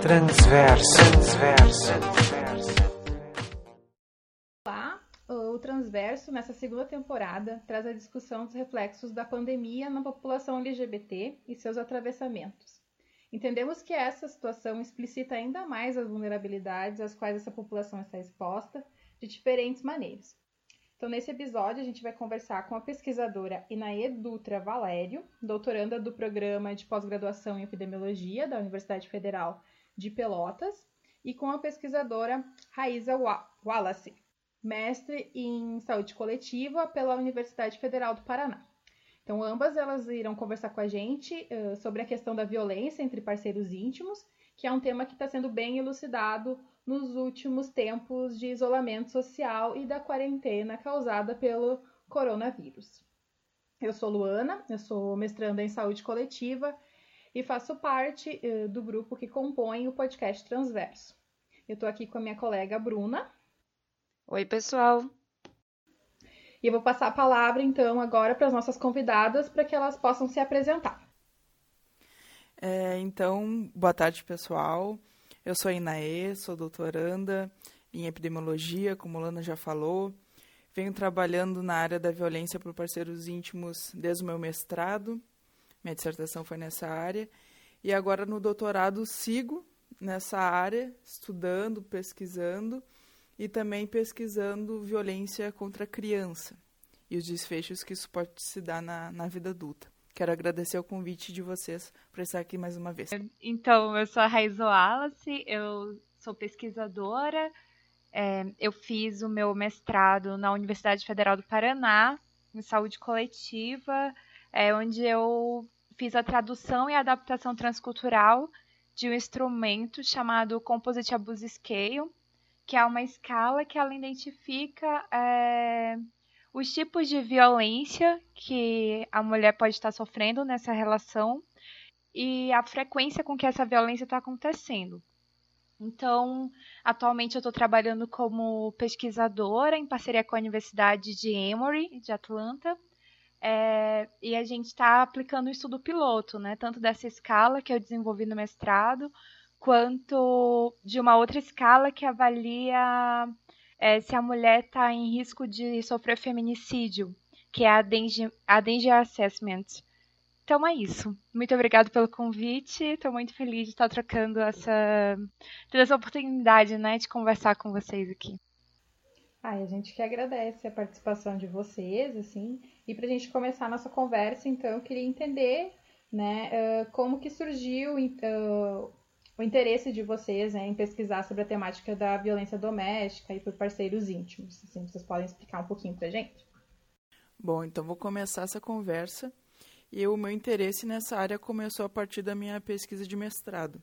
Transverso. Transverso. Olá, o Transverso, nessa segunda temporada, traz a discussão dos reflexos da pandemia na população LGBT e seus atravessamentos. Entendemos que essa situação explicita ainda mais as vulnerabilidades às quais essa população está exposta de diferentes maneiras. Então, nesse episódio, a gente vai conversar com a pesquisadora Inaê Dutra Valério, doutoranda do programa de pós-graduação em epidemiologia da Universidade Federal de Pelotas, e com a pesquisadora Raíza Wallace, mestre em saúde coletiva pela Universidade Federal do Paraná. Então, ambas elas irão conversar com a gente uh, sobre a questão da violência entre parceiros íntimos, que é um tema que está sendo bem elucidado nos últimos tempos de isolamento social e da quarentena causada pelo coronavírus. Eu sou Luana, eu sou mestranda em saúde coletiva e faço parte uh, do grupo que compõe o podcast Transverso. Eu estou aqui com a minha colega Bruna. Oi, pessoal. E eu vou passar a palavra então agora para as nossas convidadas para que elas possam se apresentar. É, então, boa tarde, pessoal. Eu sou a Inaê, sou doutoranda em epidemiologia, como a Lana já falou. Venho trabalhando na área da violência por parceiros íntimos desde o meu mestrado. Minha dissertação foi nessa área. E agora no doutorado sigo nessa área, estudando, pesquisando e também pesquisando violência contra a criança e os desfechos que isso pode se dar na, na vida adulta. Quero agradecer o convite de vocês para estar aqui mais uma vez. Então, eu sou a Raiz Wallace, eu sou pesquisadora, é, eu fiz o meu mestrado na Universidade Federal do Paraná, em saúde coletiva, é, onde eu fiz a tradução e adaptação transcultural de um instrumento chamado Composite Abuse Scale, que é uma escala que ela identifica é, os tipos de violência que a mulher pode estar sofrendo nessa relação e a frequência com que essa violência está acontecendo. Então, atualmente eu estou trabalhando como pesquisadora em parceria com a Universidade de Emory, de Atlanta, é, e a gente está aplicando o estudo piloto, né, tanto dessa escala que eu desenvolvi no mestrado, quanto de uma outra escala que avalia é, se a mulher está em risco de sofrer feminicídio, que é a Danger, a Danger Assessment. Então é isso. Muito obrigada pelo convite. Estou muito feliz de estar trocando essa, essa oportunidade né, de conversar com vocês aqui. Ah, a gente que agradece a participação de vocês, assim. E para a gente começar a nossa conversa, então, eu queria entender né, uh, como que surgiu uh, o interesse de vocês né, em pesquisar sobre a temática da violência doméstica e por parceiros íntimos. Assim, vocês podem explicar um pouquinho para gente? Bom, então vou começar essa conversa. E o meu interesse nessa área começou a partir da minha pesquisa de mestrado.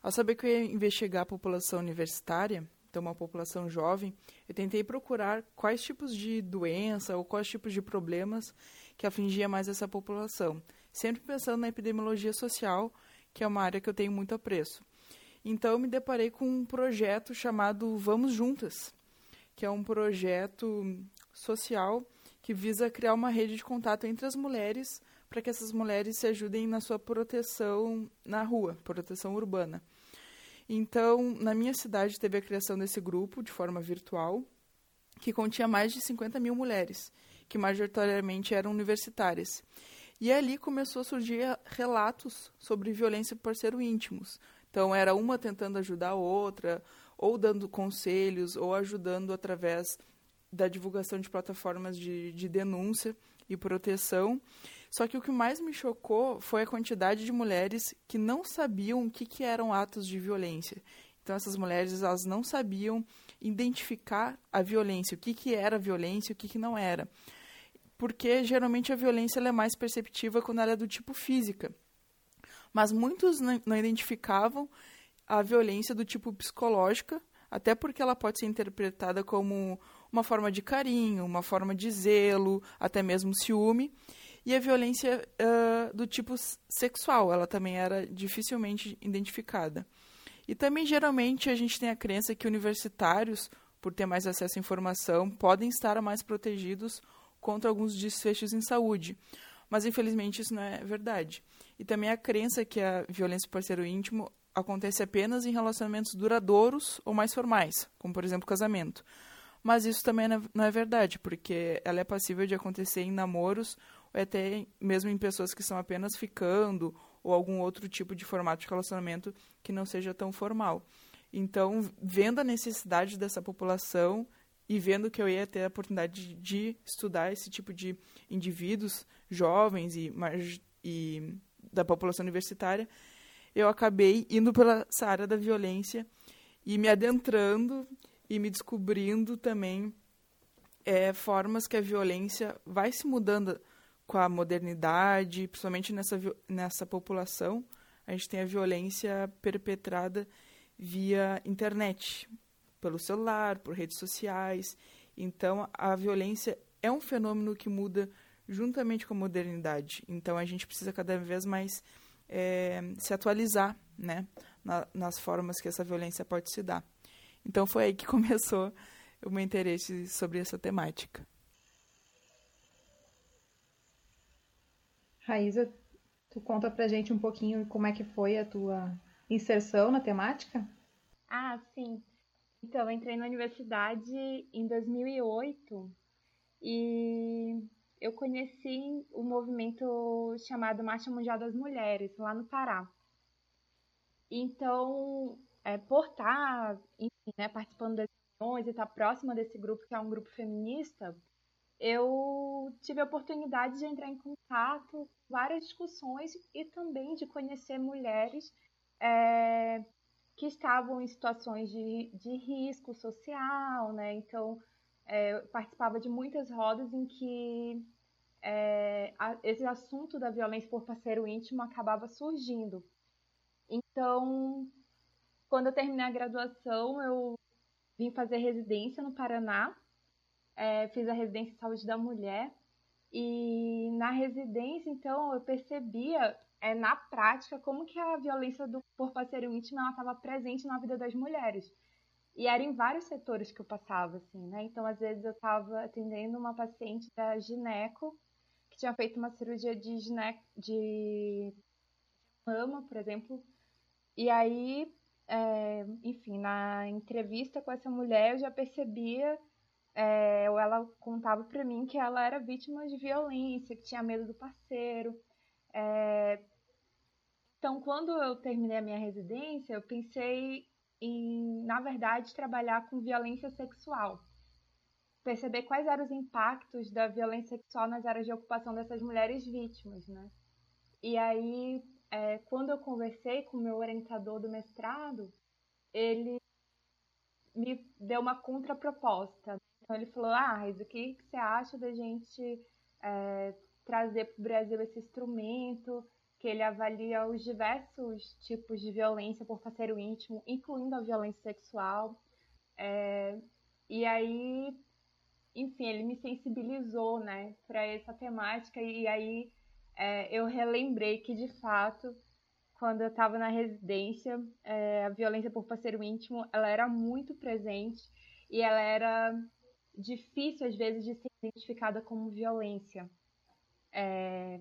Ao saber que eu ia investigar a população universitária, então uma população jovem, eu tentei procurar quais tipos de doença ou quais tipos de problemas que afligia mais essa população, sempre pensando na epidemiologia social que é uma área que eu tenho muito apreço. Então, eu me deparei com um projeto chamado Vamos Juntas, que é um projeto social que visa criar uma rede de contato entre as mulheres para que essas mulheres se ajudem na sua proteção na rua, proteção urbana. Então, na minha cidade teve a criação desse grupo de forma virtual, que continha mais de 50 mil mulheres, que majoritariamente eram universitárias. E ali começou a surgir relatos sobre violência por parceiro íntimos. Então, era uma tentando ajudar a outra, ou dando conselhos, ou ajudando através da divulgação de plataformas de, de denúncia e proteção. Só que o que mais me chocou foi a quantidade de mulheres que não sabiam o que, que eram atos de violência. Então, essas mulheres elas não sabiam identificar a violência, o que, que era violência o que, que não era porque geralmente a violência é mais perceptiva quando ela é do tipo física. Mas muitos não identificavam a violência do tipo psicológica, até porque ela pode ser interpretada como uma forma de carinho, uma forma de zelo, até mesmo ciúme. E a violência uh, do tipo sexual, ela também era dificilmente identificada. E também, geralmente, a gente tem a crença que universitários, por ter mais acesso à informação, podem estar mais protegidos contra alguns desfechos em saúde. Mas, infelizmente, isso não é verdade. E também a crença que a violência por parceiro íntimo acontece apenas em relacionamentos duradouros ou mais formais, como por exemplo casamento. Mas isso também não é verdade, porque ela é passível de acontecer em namoros até mesmo em pessoas que estão apenas ficando ou algum outro tipo de formato de relacionamento que não seja tão formal. Então, vendo a necessidade dessa população e vendo que eu ia ter a oportunidade de, de estudar esse tipo de indivíduos jovens e, e da população universitária, eu acabei indo pela essa área da violência e me adentrando e me descobrindo também é, formas que a violência vai se mudando com a modernidade, principalmente nessa, nessa população. A gente tem a violência perpetrada via internet, pelo celular, por redes sociais. Então, a violência é um fenômeno que muda juntamente com a modernidade. Então, a gente precisa cada vez mais é, se atualizar né, na, nas formas que essa violência pode se dar. Então foi aí que começou o meu interesse sobre essa temática. Raíza, tu conta pra gente um pouquinho como é que foi a tua inserção na temática? Ah, sim. Então, eu entrei na universidade em 2008 e eu conheci o movimento chamado Marcha Mundial das Mulheres, lá no Pará. Então, é, por estar, enfim, né, participando das reuniões e estar próxima desse grupo, que é um grupo feminista, eu tive a oportunidade de entrar em contato várias discussões e também de conhecer mulheres é, que estavam em situações de, de risco social, né? Então, é, eu participava de muitas rodas em que é, a, esse assunto da violência por parceiro íntimo acabava surgindo. Então, quando eu terminei a graduação, eu vim fazer residência no Paraná, é, fiz a residência em saúde da mulher, e na residência, então, eu percebia é, na prática como que a violência do, por parceiro íntimo estava presente na vida das mulheres. E era em vários setores que eu passava, assim, né? Então, às vezes, eu estava atendendo uma paciente da gineco, que tinha feito uma cirurgia de, gineco, de mama, por exemplo, e aí é, enfim, na entrevista com essa mulher eu já percebia, é, ela contava para mim que ela era vítima de violência, que tinha medo do parceiro. É, então, quando eu terminei a minha residência, eu pensei em, na verdade, trabalhar com violência sexual. Perceber quais eram os impactos da violência sexual nas áreas de ocupação dessas mulheres vítimas, né? E aí é, quando eu conversei com o meu orientador do mestrado, ele me deu uma contraproposta. Então ele falou, ah, Raiz, o que, você acha da gente é, trazer para o Brasil esse instrumento que ele avalia os diversos tipos de violência por parceiro íntimo, incluindo a violência sexual. É, e aí, enfim, ele me sensibilizou, né, para essa temática e aí é, eu relembrei que, de fato, quando eu estava na residência, é, a violência por parceiro íntimo, ela era muito presente e ela era difícil, às vezes, de ser identificada como violência. É,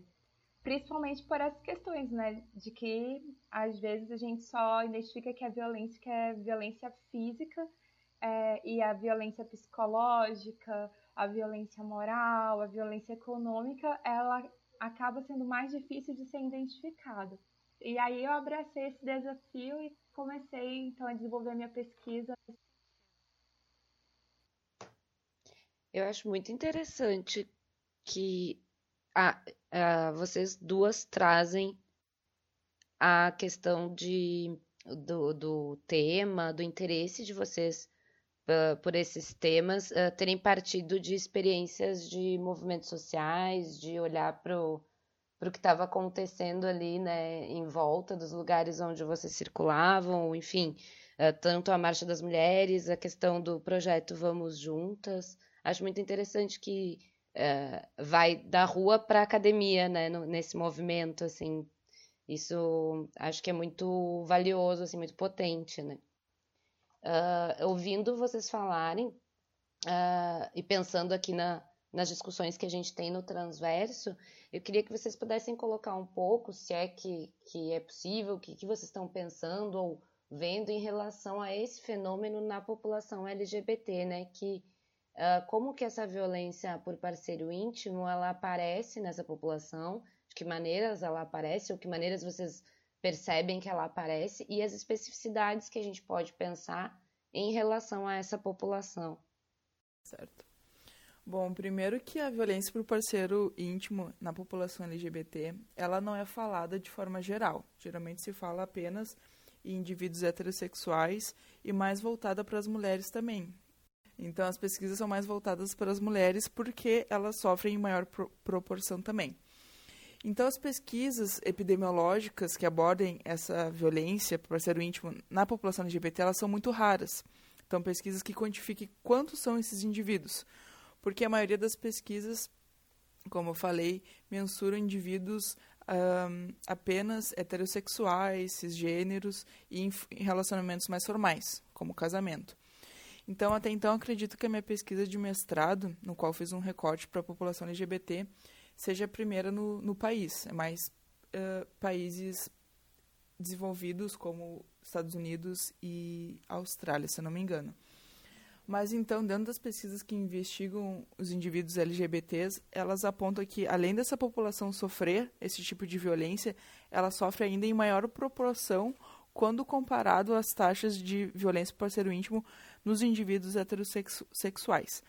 principalmente por essas questões, né? De que, às vezes, a gente só identifica que a violência que é violência física é, e a violência psicológica, a violência moral, a violência econômica, ela acaba sendo mais difícil de ser identificado. E aí eu abracei esse desafio e comecei então a desenvolver minha pesquisa. Eu acho muito interessante que a, a, vocês duas trazem a questão de, do, do tema, do interesse de vocês uh, por esses temas uh, terem partido de experiências de movimentos sociais, de olhar para o que estava acontecendo ali, né, em volta dos lugares onde vocês circulavam, enfim, uh, tanto a Marcha das Mulheres, a questão do projeto Vamos Juntas. Acho muito interessante que vai da rua para academia, né, no, nesse movimento, assim. Isso acho que é muito valioso, assim, muito potente, né? uh, ouvindo vocês falarem uh, e pensando aqui na, nas discussões que a gente tem no transverso, eu queria que vocês pudessem colocar um pouco, se é que, que é possível, o que, que vocês estão pensando ou vendo em relação a esse fenômeno na população LGBT, né? Que uh, como que essa violência por parceiro íntimo ela aparece nessa população, de que maneiras ela aparece, ou que maneiras vocês percebem que ela aparece, e as especificidades que a gente pode pensar em relação a essa população. Certo. Bom, primeiro que a violência por parceiro íntimo na população LGBT, ela não é falada de forma geral. Geralmente se fala apenas em indivíduos heterossexuais e mais voltada para as mulheres também. Então as pesquisas são mais voltadas para as mulheres porque elas sofrem em maior pro proporção também. Então as pesquisas epidemiológicas que abordem essa violência por parceiro íntimo na população LGBT, elas são muito raras. Então pesquisas que quantifiquem quantos são esses indivíduos porque a maioria das pesquisas, como eu falei, mensuram indivíduos um, apenas heterossexuais, cisgêneros e em relacionamentos mais formais, como casamento. Então, até então, acredito que a minha pesquisa de mestrado, no qual fiz um recorte para a população LGBT, seja a primeira no, no país. É mais uh, países desenvolvidos como Estados Unidos e Austrália, se eu não me engano. Mas então, dentro das pesquisas que investigam os indivíduos LGBTs, elas apontam que, além dessa população sofrer esse tipo de violência, ela sofre ainda em maior proporção quando comparado às taxas de violência por parceiro íntimo nos indivíduos heterossexuais.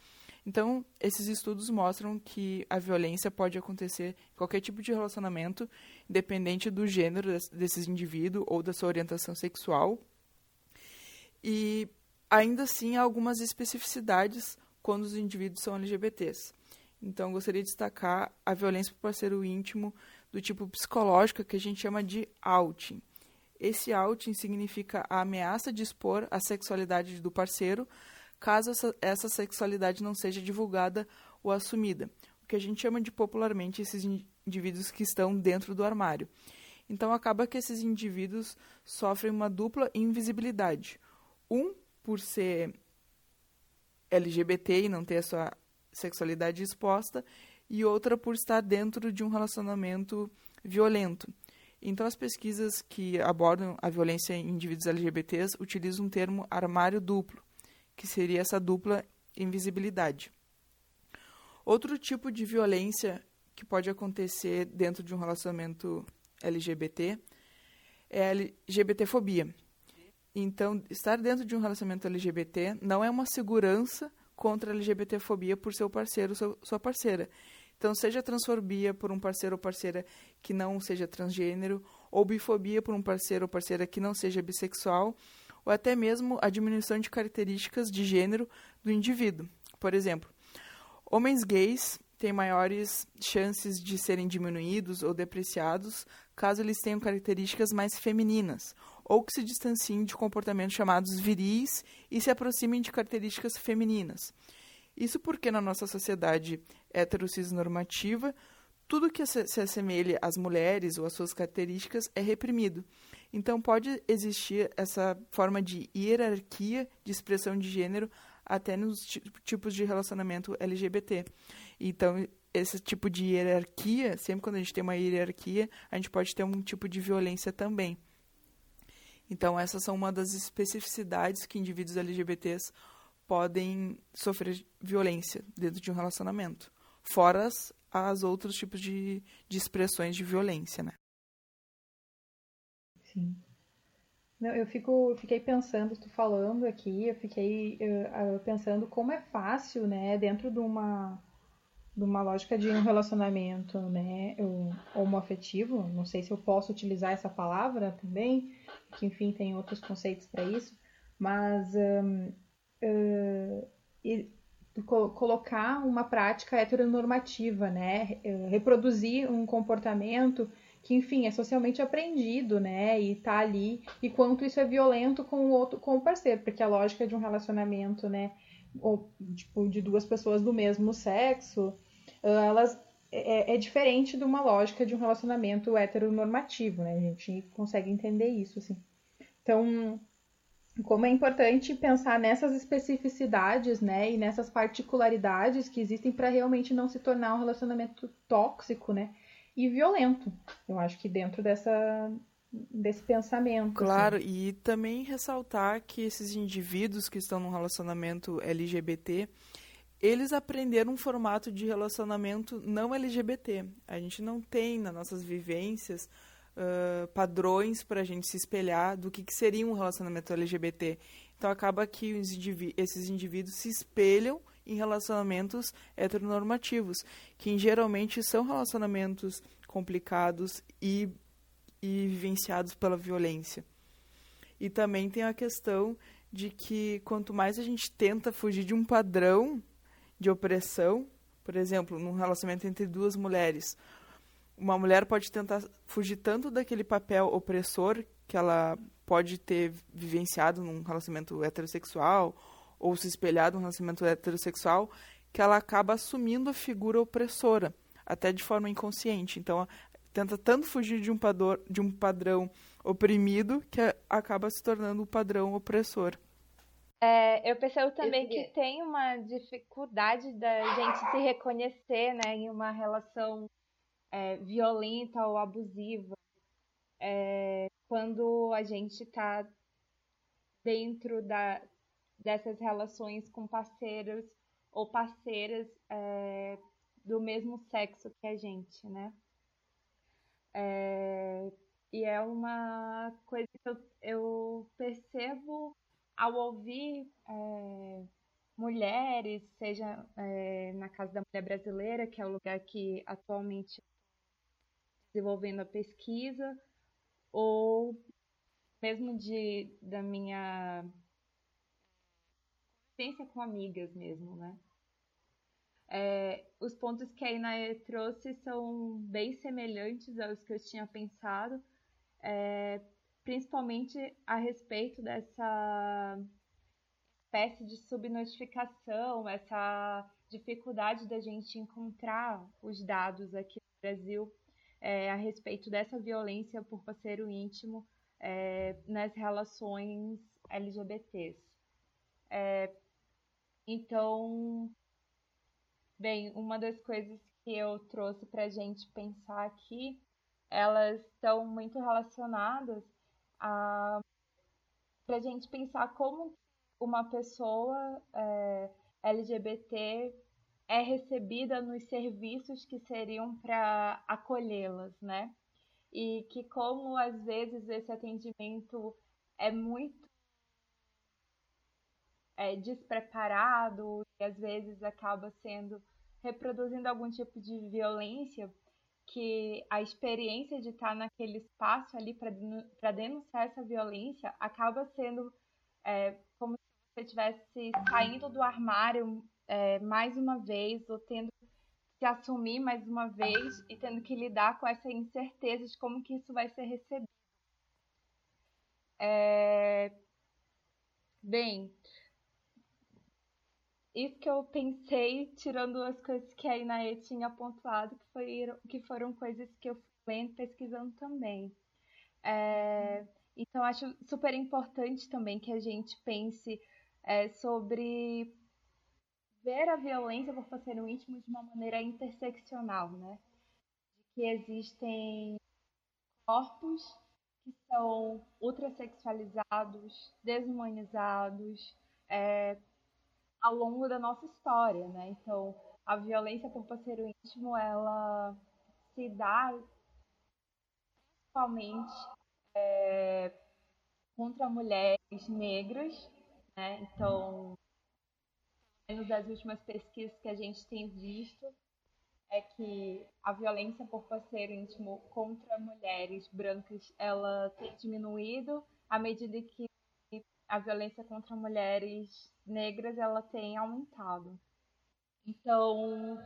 Então, esses estudos mostram que a violência pode acontecer em qualquer tipo de relacionamento, independente do gênero desses indivíduos ou da sua orientação sexual. E ainda assim há algumas especificidades quando os indivíduos são LGBTs. Então, gostaria de destacar a violência por parceiro íntimo do tipo psicológico, que a gente chama de outing. Esse outing significa a ameaça de expor a sexualidade do parceiro, caso essa, essa sexualidade não seja divulgada ou assumida, o que a gente chama de popularmente esses indivíduos que estão dentro do armário. Então, acaba que esses indivíduos sofrem uma dupla invisibilidade. Um, por ser LGBT e não ter a sua sexualidade exposta, e outra por estar dentro de um relacionamento violento. Então, as pesquisas que abordam a violência em indivíduos LGBTs utilizam o termo armário duplo, que seria essa dupla invisibilidade. Outro tipo de violência que pode acontecer dentro de um relacionamento LGBT é a LGBTfobia, então, estar dentro de um relacionamento LGBT não é uma segurança contra a LGBTfobia por seu parceiro ou sua parceira. Então, seja transfobia por um parceiro ou parceira que não seja transgênero, ou bifobia por um parceiro ou parceira que não seja bissexual, ou até mesmo a diminuição de características de gênero do indivíduo. Por exemplo, homens gays têm maiores chances de serem diminuídos ou depreciados caso eles tenham características mais femininas, ou que se distanciem de comportamentos chamados viris e se aproximem de características femininas. Isso porque na nossa sociedade heterocis-normativa, tudo que se assemelhe às mulheres ou às suas características é reprimido. Então pode existir essa forma de hierarquia de expressão de gênero até nos tipos de relacionamento LGBT. Então, esse tipo de hierarquia, sempre quando a gente tem uma hierarquia, a gente pode ter um tipo de violência também. Então, essas são uma das especificidades que indivíduos LGBTs podem sofrer violência dentro de um relacionamento, fora as, as outros tipos de, de expressões de violência, né? Sim. Não, eu fico, fiquei pensando, tu falando aqui, eu fiquei uh, pensando como é fácil, né, dentro de uma de uma lógica de um relacionamento, né, homoafetivo, não sei se eu posso utilizar essa palavra também, que enfim tem outros conceitos para isso, mas um, uh, e, co colocar uma prática heteronormativa, né, reproduzir um comportamento que enfim é socialmente aprendido, né, e tá ali e quanto isso é violento com o outro, com o parceiro, porque a lógica de um relacionamento, né, ou tipo, de duas pessoas do mesmo sexo, elas é, é, diferente de uma lógica de um relacionamento heteronormativo, né? A gente consegue entender isso, assim. Então, como é importante pensar nessas especificidades, né, e nessas particularidades que existem para realmente não se tornar um relacionamento tóxico, né, e violento. Eu acho que dentro dessa desse pensamento. Assim. Claro, assim. e também ressaltar que esses indivíduos que estão num relacionamento LGBT, eles aprenderam um formato de relacionamento não LGBT. A gente não tem nas nossas vivências padrões para a gente se espelhar do que, que seria um relacionamento LGBT. Então acaba que indiví esses indivíduos se espelham em relacionamentos heteronormativos, que geralmente são relacionamentos complicados e, e vivenciados pela violência. E também tem a questão de que quanto mais a gente tenta fugir de um padrão de opressão, por exemplo, num relacionamento entre duas mulheres, uma mulher pode tentar fugir tanto daquele papel opressor que ela pode ter vivenciado num relacionamento heterossexual ou se espelhado num relacionamento heterossexual que ela acaba assumindo a figura opressora, até de forma inconsciente. Então, tenta tanto fugir de um, pador, de um padrão oprimido que acaba se tornando o um padrão opressor. É, eu percebo também que tem uma dificuldade da gente se reconhecer né, em uma relação é, violenta ou abusiva é, quando a gente está dentro da, dessas relações com parceiros ou parceiras é, do mesmo sexo que a gente, né? É, e é uma coisa que eu, eu percebo ao ouvir é, mulheres, seja é, na Casa da Mulher Brasileira, que é o lugar que atualmente desenvolvendo a pesquisa, ou mesmo de da minha experiência com amigas mesmo, né? É, os pontos que a Inaê trouxe são bem semelhantes aos que eu tinha pensado, é, principalmente a respeito dessa espécie de subnotificação, essa dificuldade da gente encontrar os dados aqui no Brasil é, a respeito dessa violência por parceiro íntimo é, nas relações LGBTs. É, então, bem, uma das coisas que eu trouxe para a gente pensar aqui, elas estão muito relacionadas a para a gente pensar como uma pessoa é, LGBT é recebida nos serviços que seriam para acolhê-las, né? E que como às vezes esse atendimento é muito é, despreparado e às vezes acaba sendo reproduzindo algum tipo de violência, que a experiência de estar naquele espaço ali para denunciar essa violência acaba sendo é, como se você estivesse saindo do armário é, mais uma vez, ou tendo que se assumir mais uma vez e tendo que lidar com essa incerteza de como que isso vai ser recebido. É... Bem, isso que eu pensei, tirando as coisas que a Inaê tinha pontuado, que, foi, que foram coisas que eu fui lendo, pesquisando também. É, então, acho super importante também que a gente pense é, sobre ver a violência por parceiro íntimo de uma maneira interseccional, né? De que existem corpos que são ultrasexualizados, desumanizados é, ao longo da nossa história, né? Então, a violência por parceiro íntimo, ela se dá principalmente é, contra mulheres negras, né? Então, menos das últimas pesquisas que a gente tem visto, é que a violência por parceiro íntimo contra mulheres brancas ela tem diminuído à medida que a violência contra mulheres negras ela tem aumentado. Então,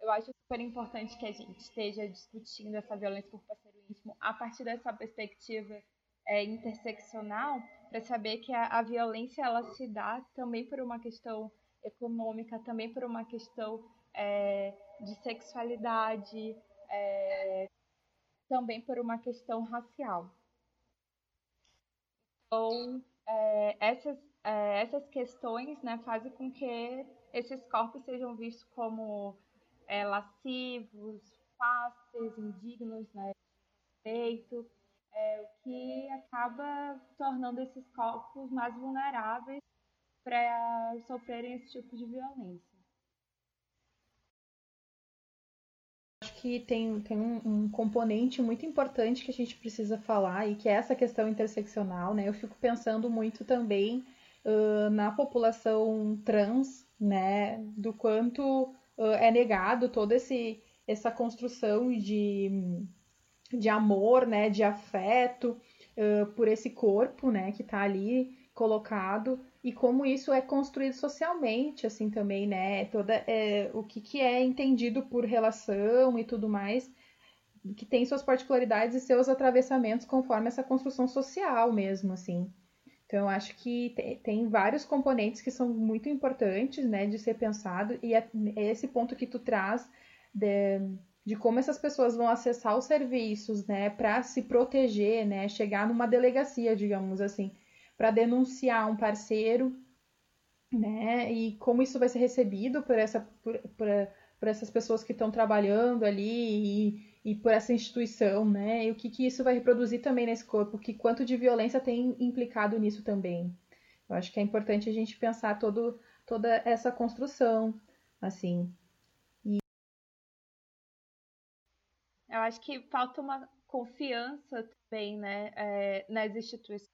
eu acho super importante que a gente esteja discutindo essa violência por parceiro íntimo a partir dessa perspectiva é, interseccional, para saber que a, a violência ela se dá também por uma questão econômica, também por uma questão é, de sexualidade, é, também por uma questão racial. Então, é, essas, essas questões né, fazem com que esses corpos sejam vistos como é, lascivos, fáceis, indignos né, de respeito, o que acaba tornando esses corpos mais vulneráveis para sofrerem esse tipo de violência. Acho que tem, tem um, um, componente muito importante que a gente precisa falar e que é essa questão interseccional, né? Eu fico pensando muito também uh, na população trans, né? Do quanto uh, é negado toda esse, essa construção de, de amor, né? De afeto uh, por esse corpo, né? Que está ali colocado e como isso é construído socialmente, assim também, né? Toda é, o que, que é entendido por relação e tudo mais, que tem suas particularidades e seus atravessamentos conforme essa construção social mesmo, assim. Então, eu acho que tem vários componentes que são muito importantes, né, de ser pensado e é, é esse ponto que tu traz de, de como essas pessoas vão acessar os serviços, né, para se proteger, né, chegar numa delegacia, digamos assim para denunciar um parceiro, né? E como isso vai ser recebido por, essa, por, por, por essas pessoas que estão trabalhando ali e, e, por essa instituição, né? E o que, que isso vai reproduzir também nesse corpo, que quanto de violência tem implicado nisso também. Eu acho que é importante a gente pensar todo, toda essa construção, assim. Eu acho que falta uma confiança também, né, é, nas instituições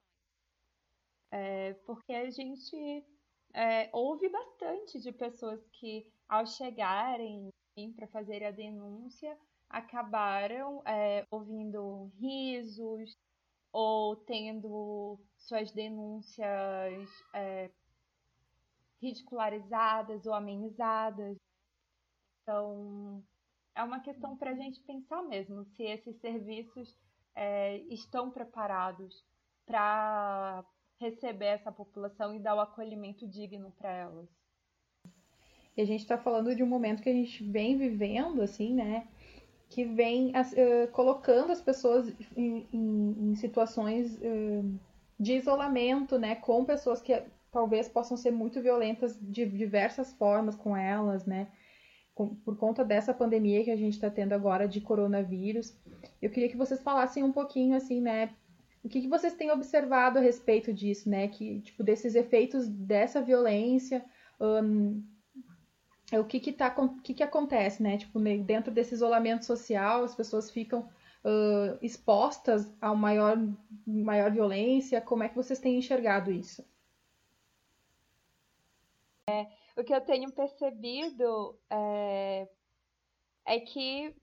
é, porque a gente é, ouve bastante de pessoas que, ao chegarem para fazer a denúncia, acabaram é, ouvindo risos ou tendo suas denúncias é, ridicularizadas ou amenizadas. Então, é uma questão para a gente pensar mesmo se esses serviços é, estão preparados para receber essa população e dar o acolhimento digno para elas. E a gente está falando de um momento que a gente vem vivendo, assim, né? Que vem uh, colocando as pessoas em, em, em situações uh, de isolamento, né? Com pessoas que talvez possam ser muito violentas de diversas formas com elas, né? Por conta dessa pandemia que a gente está tendo agora de coronavírus. Eu queria que vocês falassem um pouquinho, assim, né? O que, que vocês têm observado a respeito disso, né? Que, tipo, desses efeitos dessa violência, um, é o que que, tá, o que que acontece, né? Tipo, dentro desse isolamento social, as pessoas ficam uh, expostas a maior, maior violência. Como é que vocês têm enxergado isso? É, o que eu tenho percebido é, é que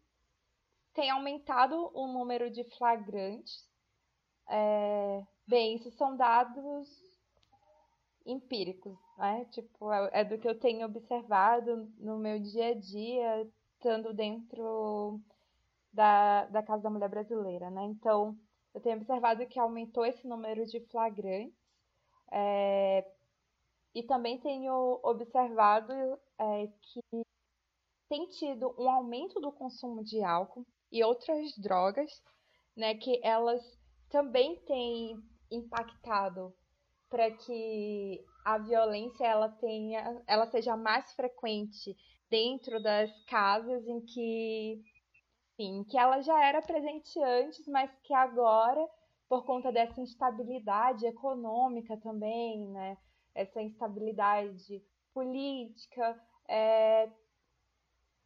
tem aumentado o número de flagrantes é, bem, isso são dados empíricos, né? Tipo, é, é do que eu tenho observado no meu dia a dia, estando dentro da, da Casa da Mulher Brasileira, né? Então, eu tenho observado que aumentou esse número de flagrantes é, e também tenho observado é, que tem tido um aumento do consumo de álcool e outras drogas, né? Que elas também tem impactado para que a violência ela tenha, ela seja mais frequente dentro das casas em que, enfim, que ela já era presente antes, mas que agora, por conta dessa instabilidade econômica também, né, essa instabilidade política, é,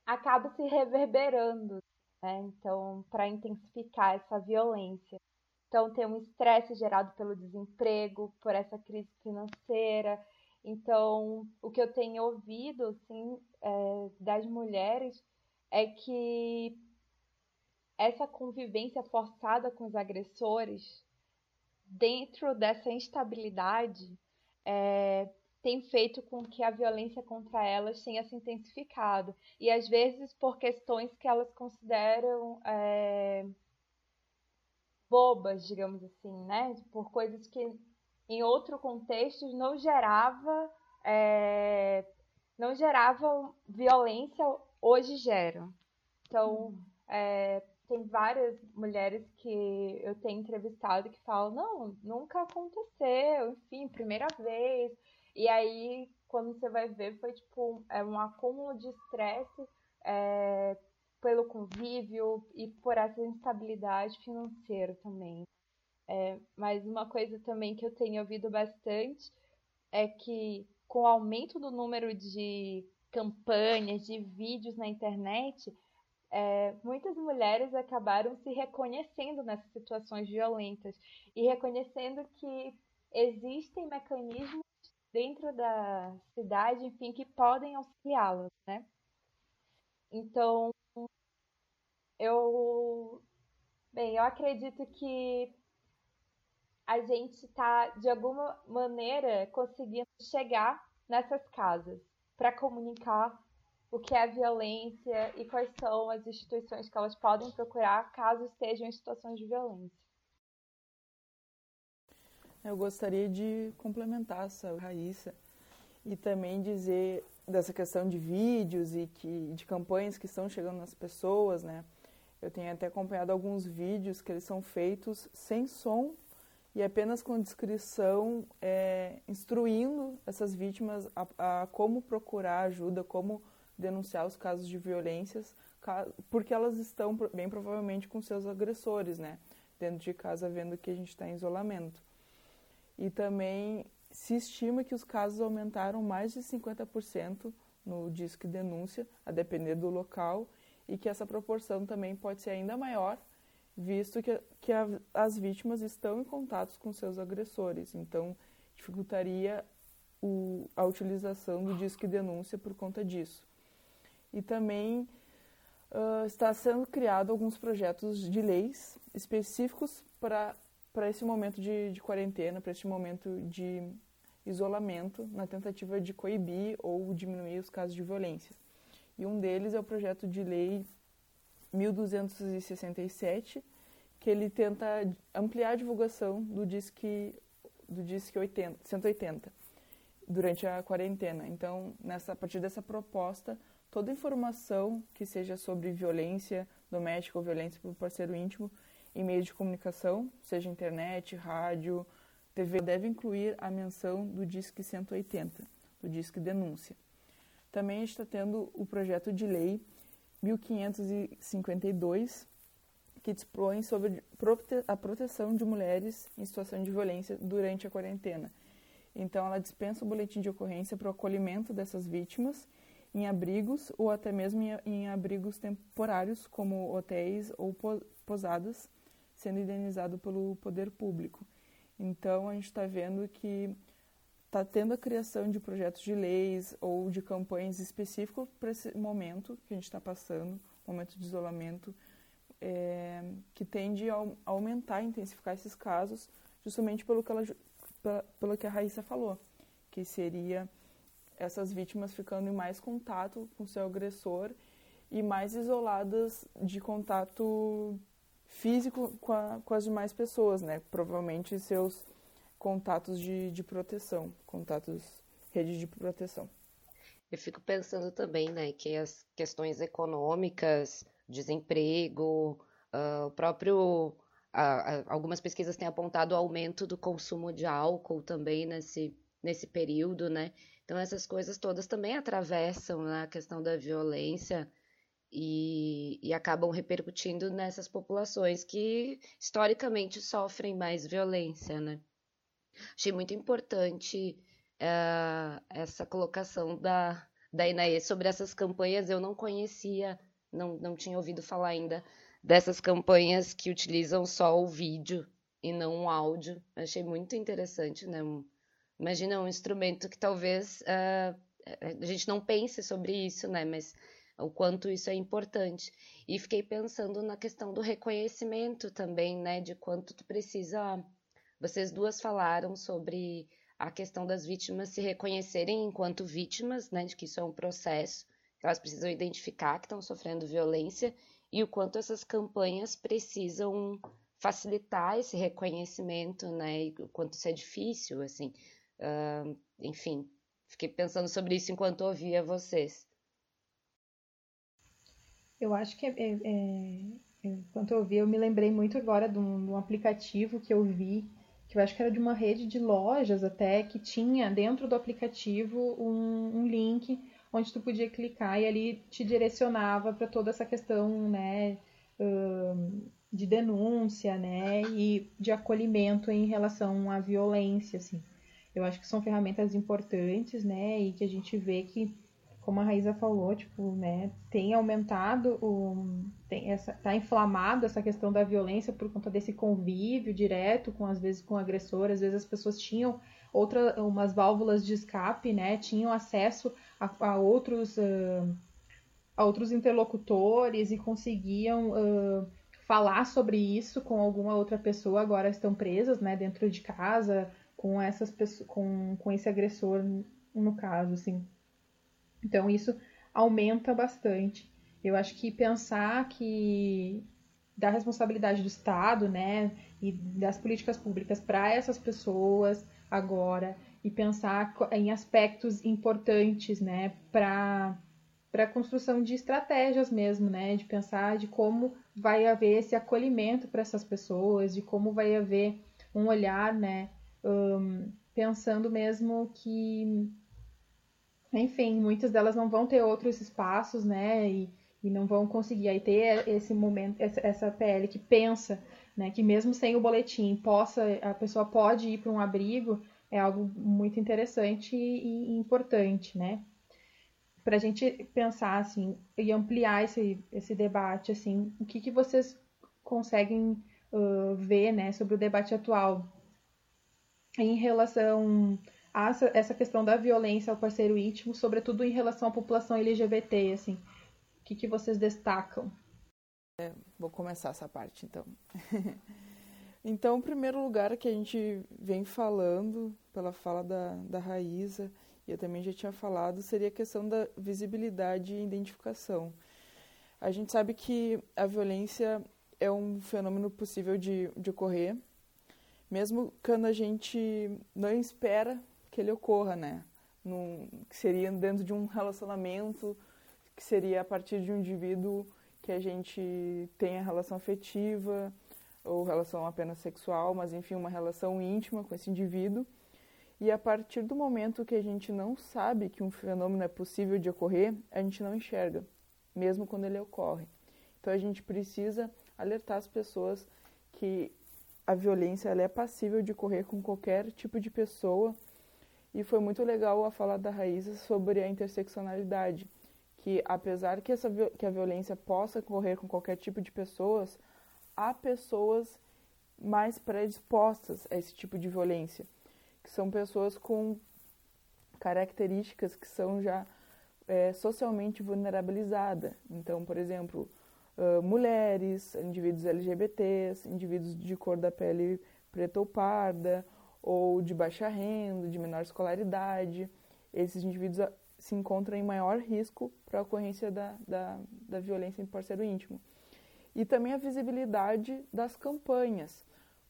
acaba se reverberando, né? Então, para intensificar essa violência. Então, tem um estresse gerado pelo desemprego, por essa crise financeira. Então, o que eu tenho ouvido, assim, é, das mulheres é que essa convivência forçada com os agressores, dentro dessa instabilidade, é, tem feito com que a violência contra elas tenha se intensificado. E às vezes por questões que elas consideram. É, bobas, digamos assim, né? Por coisas que em outro contexto não gerava é, não gerava violência, hoje geram. Então, é, tem várias mulheres que eu tenho entrevistado que falam, não, nunca aconteceu, enfim, primeira vez. E aí, quando você vai ver, foi tipo é um acúmulo de estresse é, pelo convívio e por essa instabilidade financeira também. É, mas uma coisa também que eu tenho ouvido bastante é que com o aumento do número de campanhas, de vídeos na internet, é, muitas mulheres acabaram se reconhecendo nessas situações violentas e reconhecendo que existem mecanismos dentro da cidade, enfim, que podem auxiliá-las, né? Então, eu, bem, eu acredito que a gente está de alguma maneira conseguindo chegar nessas casas para comunicar o que é violência e quais são as instituições que elas podem procurar caso estejam em situações de violência. Eu gostaria de complementar essa Raíssa e também dizer dessa questão de vídeos e que, de campanhas que estão chegando nas pessoas, né? Eu tenho até acompanhado alguns vídeos que eles são feitos sem som e apenas com descrição, é, instruindo essas vítimas a, a, como procurar ajuda, como denunciar os casos de violências, porque elas estão bem provavelmente com seus agressores, né? Dentro de casa, vendo que a gente está em isolamento. E também se estima que os casos aumentaram mais de 50% no Disque Denúncia, a depender do local, e que essa proporção também pode ser ainda maior visto que, que a, as vítimas estão em contato com seus agressores. Então, dificultaria o, a utilização do disque denúncia por conta disso. E também uh, está sendo criado alguns projetos de leis específicos para para esse momento de, de quarentena, para esse momento de isolamento, na tentativa de coibir ou diminuir os casos de violência. E um deles é o projeto de lei 1267, que ele tenta ampliar a divulgação do Disque, do Disque 80, 180 durante a quarentena. Então, nessa, a partir dessa proposta, toda informação que seja sobre violência doméstica ou violência por parceiro íntimo em meio de comunicação, seja internet, rádio, TV, deve incluir a menção do Disque 180, do Disque Denúncia. Também está tendo o projeto de lei 1552, que dispõe sobre a proteção de mulheres em situação de violência durante a quarentena. Então, ela dispensa o boletim de ocorrência para o acolhimento dessas vítimas em abrigos ou até mesmo em abrigos temporários, como hotéis ou posadas, sendo indenizado pelo poder público. Então, a gente está vendo que está tendo a criação de projetos de leis ou de campanhas específicos para esse momento que a gente está passando, momento de isolamento, é, que tende a aumentar, intensificar esses casos, justamente pelo que, ela, pelo que a Raíssa falou, que seria essas vítimas ficando em mais contato com seu agressor e mais isoladas de contato físico com, a, com as demais pessoas, né? Provavelmente seus contatos de, de proteção, contatos, rede de proteção. Eu fico pensando também, né, que as questões econômicas, desemprego, uh, o próprio. Uh, algumas pesquisas têm apontado o aumento do consumo de álcool também nesse, nesse período, né? Então, essas coisas todas também atravessam né, a questão da violência e, e, acabam repercutindo nessas populações que historicamente sofrem mais violência, né? Achei muito importante uh, essa colocação da, da Inaê sobre essas campanhas. Eu não conhecia, não, não tinha ouvido falar ainda dessas campanhas que utilizam só o vídeo e não o áudio. Achei muito interessante, né? Imagina um instrumento que talvez uh, a gente não pense sobre isso, né? Mas o quanto isso é importante. E fiquei pensando na questão do reconhecimento também, né? De quanto tu precisa vocês duas falaram sobre a questão das vítimas se reconhecerem enquanto vítimas, né, de que isso é um processo, que elas precisam identificar que estão sofrendo violência e o quanto essas campanhas precisam facilitar esse reconhecimento, né, e o quanto isso é difícil, assim, uh, enfim, fiquei pensando sobre isso enquanto ouvia vocês. Eu acho que é, é, é enquanto eu vi, eu me lembrei muito agora de um, de um aplicativo que eu vi, que eu acho que era de uma rede de lojas até, que tinha dentro do aplicativo um, um link onde tu podia clicar e ali te direcionava para toda essa questão, né, de denúncia, né, e de acolhimento em relação à violência, assim. Eu acho que são ferramentas importantes, né, e que a gente vê que, como a Raíza falou, tipo, né, tem aumentado, o, tem essa, tá inflamado essa questão da violência por conta desse convívio direto com, às vezes, com o agressor, às vezes as pessoas tinham outra, umas válvulas de escape, né, tinham acesso a, a outros... Uh, a outros interlocutores e conseguiam uh, falar sobre isso com alguma outra pessoa, agora estão presas, né, dentro de casa, com essas pessoas, com, com esse agressor, no caso, assim. Então isso aumenta bastante. Eu acho que pensar que da responsabilidade do Estado, né, e das políticas públicas para essas pessoas agora e pensar em aspectos importantes, né, para para a construção de estratégias mesmo, né? De pensar de como vai haver esse acolhimento para essas pessoas, de como vai haver um olhar, né? Um, pensando mesmo que, enfim, muitas delas não vão ter outros espaços, né? E, e não vão conseguir aí ter esse momento, essa PL que pensa, né? Que mesmo sem o boletim possa, a pessoa pode ir para um abrigo, é algo muito interessante e, e importante, né? para a gente pensar assim e ampliar esse, esse debate assim o que, que vocês conseguem uh, ver né sobre o debate atual em relação essa questão da violência ao parceiro íntimo sobretudo em relação à população LGBT assim. O que, que vocês destacam? É, vou começar essa parte então. Então o primeiro lugar que a gente vem falando pela fala da, da Raíza e eu também já tinha falado, seria a questão da visibilidade e identificação. A gente sabe que a violência é um fenômeno possível de, de ocorrer, mesmo quando a gente não espera que ele ocorra, né? Num, que seria dentro de um relacionamento, que seria a partir de um indivíduo que a gente tenha relação afetiva ou relação apenas sexual, mas enfim, uma relação íntima com esse indivíduo. E a partir do momento que a gente não sabe que um fenômeno é possível de ocorrer, a gente não enxerga, mesmo quando ele ocorre. Então a gente precisa alertar as pessoas que a violência ela é passível de ocorrer com qualquer tipo de pessoa. E foi muito legal a fala da Raíssa sobre a interseccionalidade, que apesar que, essa, que a violência possa ocorrer com qualquer tipo de pessoas, há pessoas mais predispostas a esse tipo de violência que são pessoas com características que são já é, socialmente vulnerabilizadas. Então, por exemplo, uh, mulheres, indivíduos LGBTs, indivíduos de cor da pele preta ou parda, ou de baixa renda, de menor escolaridade. Esses indivíduos se encontram em maior risco para a ocorrência da, da, da violência em parceiro íntimo. E também a visibilidade das campanhas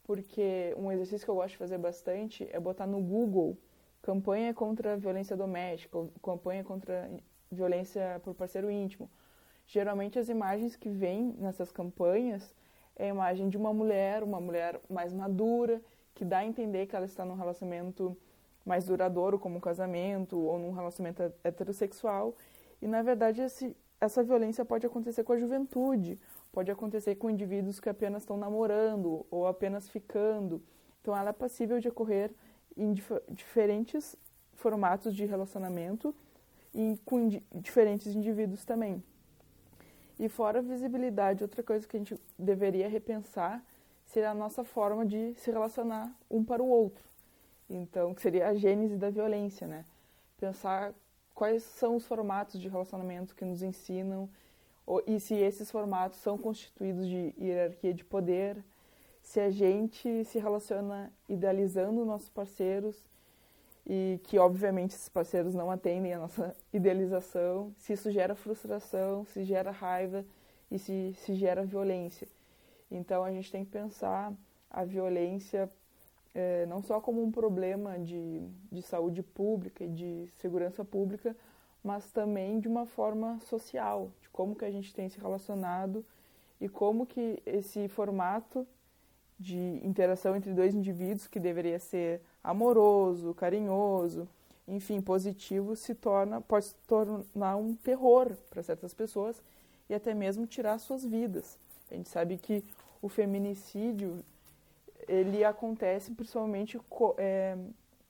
porque um exercício que eu gosto de fazer bastante é botar no Google campanha contra a violência doméstica, ou campanha contra violência por parceiro íntimo. Geralmente as imagens que vêm nessas campanhas é a imagem de uma mulher, uma mulher mais madura, que dá a entender que ela está num relacionamento mais duradouro, como um casamento, ou num relacionamento heterossexual. E na verdade esse, essa violência pode acontecer com a juventude, pode acontecer com indivíduos que apenas estão namorando ou apenas ficando. Então, ela é passível de ocorrer em dif diferentes formatos de relacionamento e com diferentes indivíduos também. E fora a visibilidade, outra coisa que a gente deveria repensar seria a nossa forma de se relacionar um para o outro. Então, que seria a gênese da violência, né? Pensar quais são os formatos de relacionamento que nos ensinam e se esses formatos são constituídos de hierarquia de poder, se a gente se relaciona idealizando nossos parceiros e que obviamente esses parceiros não atendem a nossa idealização, se isso gera frustração, se gera raiva e se, se gera violência. Então a gente tem que pensar a violência é, não só como um problema de, de saúde pública e de segurança pública, mas também de uma forma social, de como que a gente tem se relacionado e como que esse formato de interação entre dois indivíduos que deveria ser amoroso, carinhoso, enfim, positivo, se torna pode se tornar um terror para certas pessoas e até mesmo tirar suas vidas. A gente sabe que o feminicídio ele acontece principalmente é,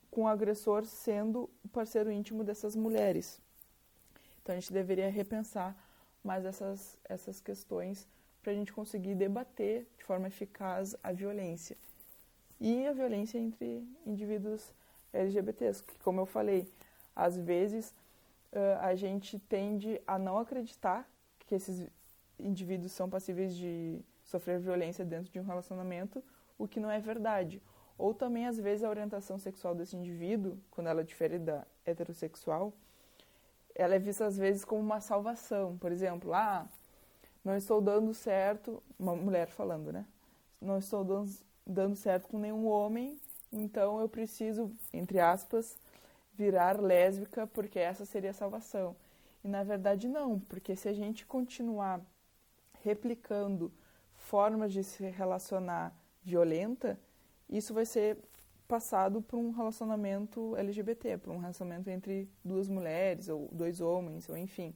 com o agressor sendo o parceiro íntimo dessas mulheres. Então a gente deveria repensar mais essas, essas questões para a gente conseguir debater de forma eficaz a violência. E a violência entre indivíduos LGBTs, que, como eu falei, às vezes uh, a gente tende a não acreditar que esses indivíduos são passíveis de sofrer violência dentro de um relacionamento, o que não é verdade. Ou também, às vezes, a orientação sexual desse indivíduo, quando ela difere da heterossexual, ela é vista às vezes como uma salvação. Por exemplo, ah, não estou dando certo, uma mulher falando, né? Não estou dando, dando certo com nenhum homem, então eu preciso, entre aspas, virar lésbica porque essa seria a salvação. E na verdade não, porque se a gente continuar replicando formas de se relacionar violenta, isso vai ser passado para um relacionamento LGBT, para um relacionamento entre duas mulheres ou dois homens, ou enfim.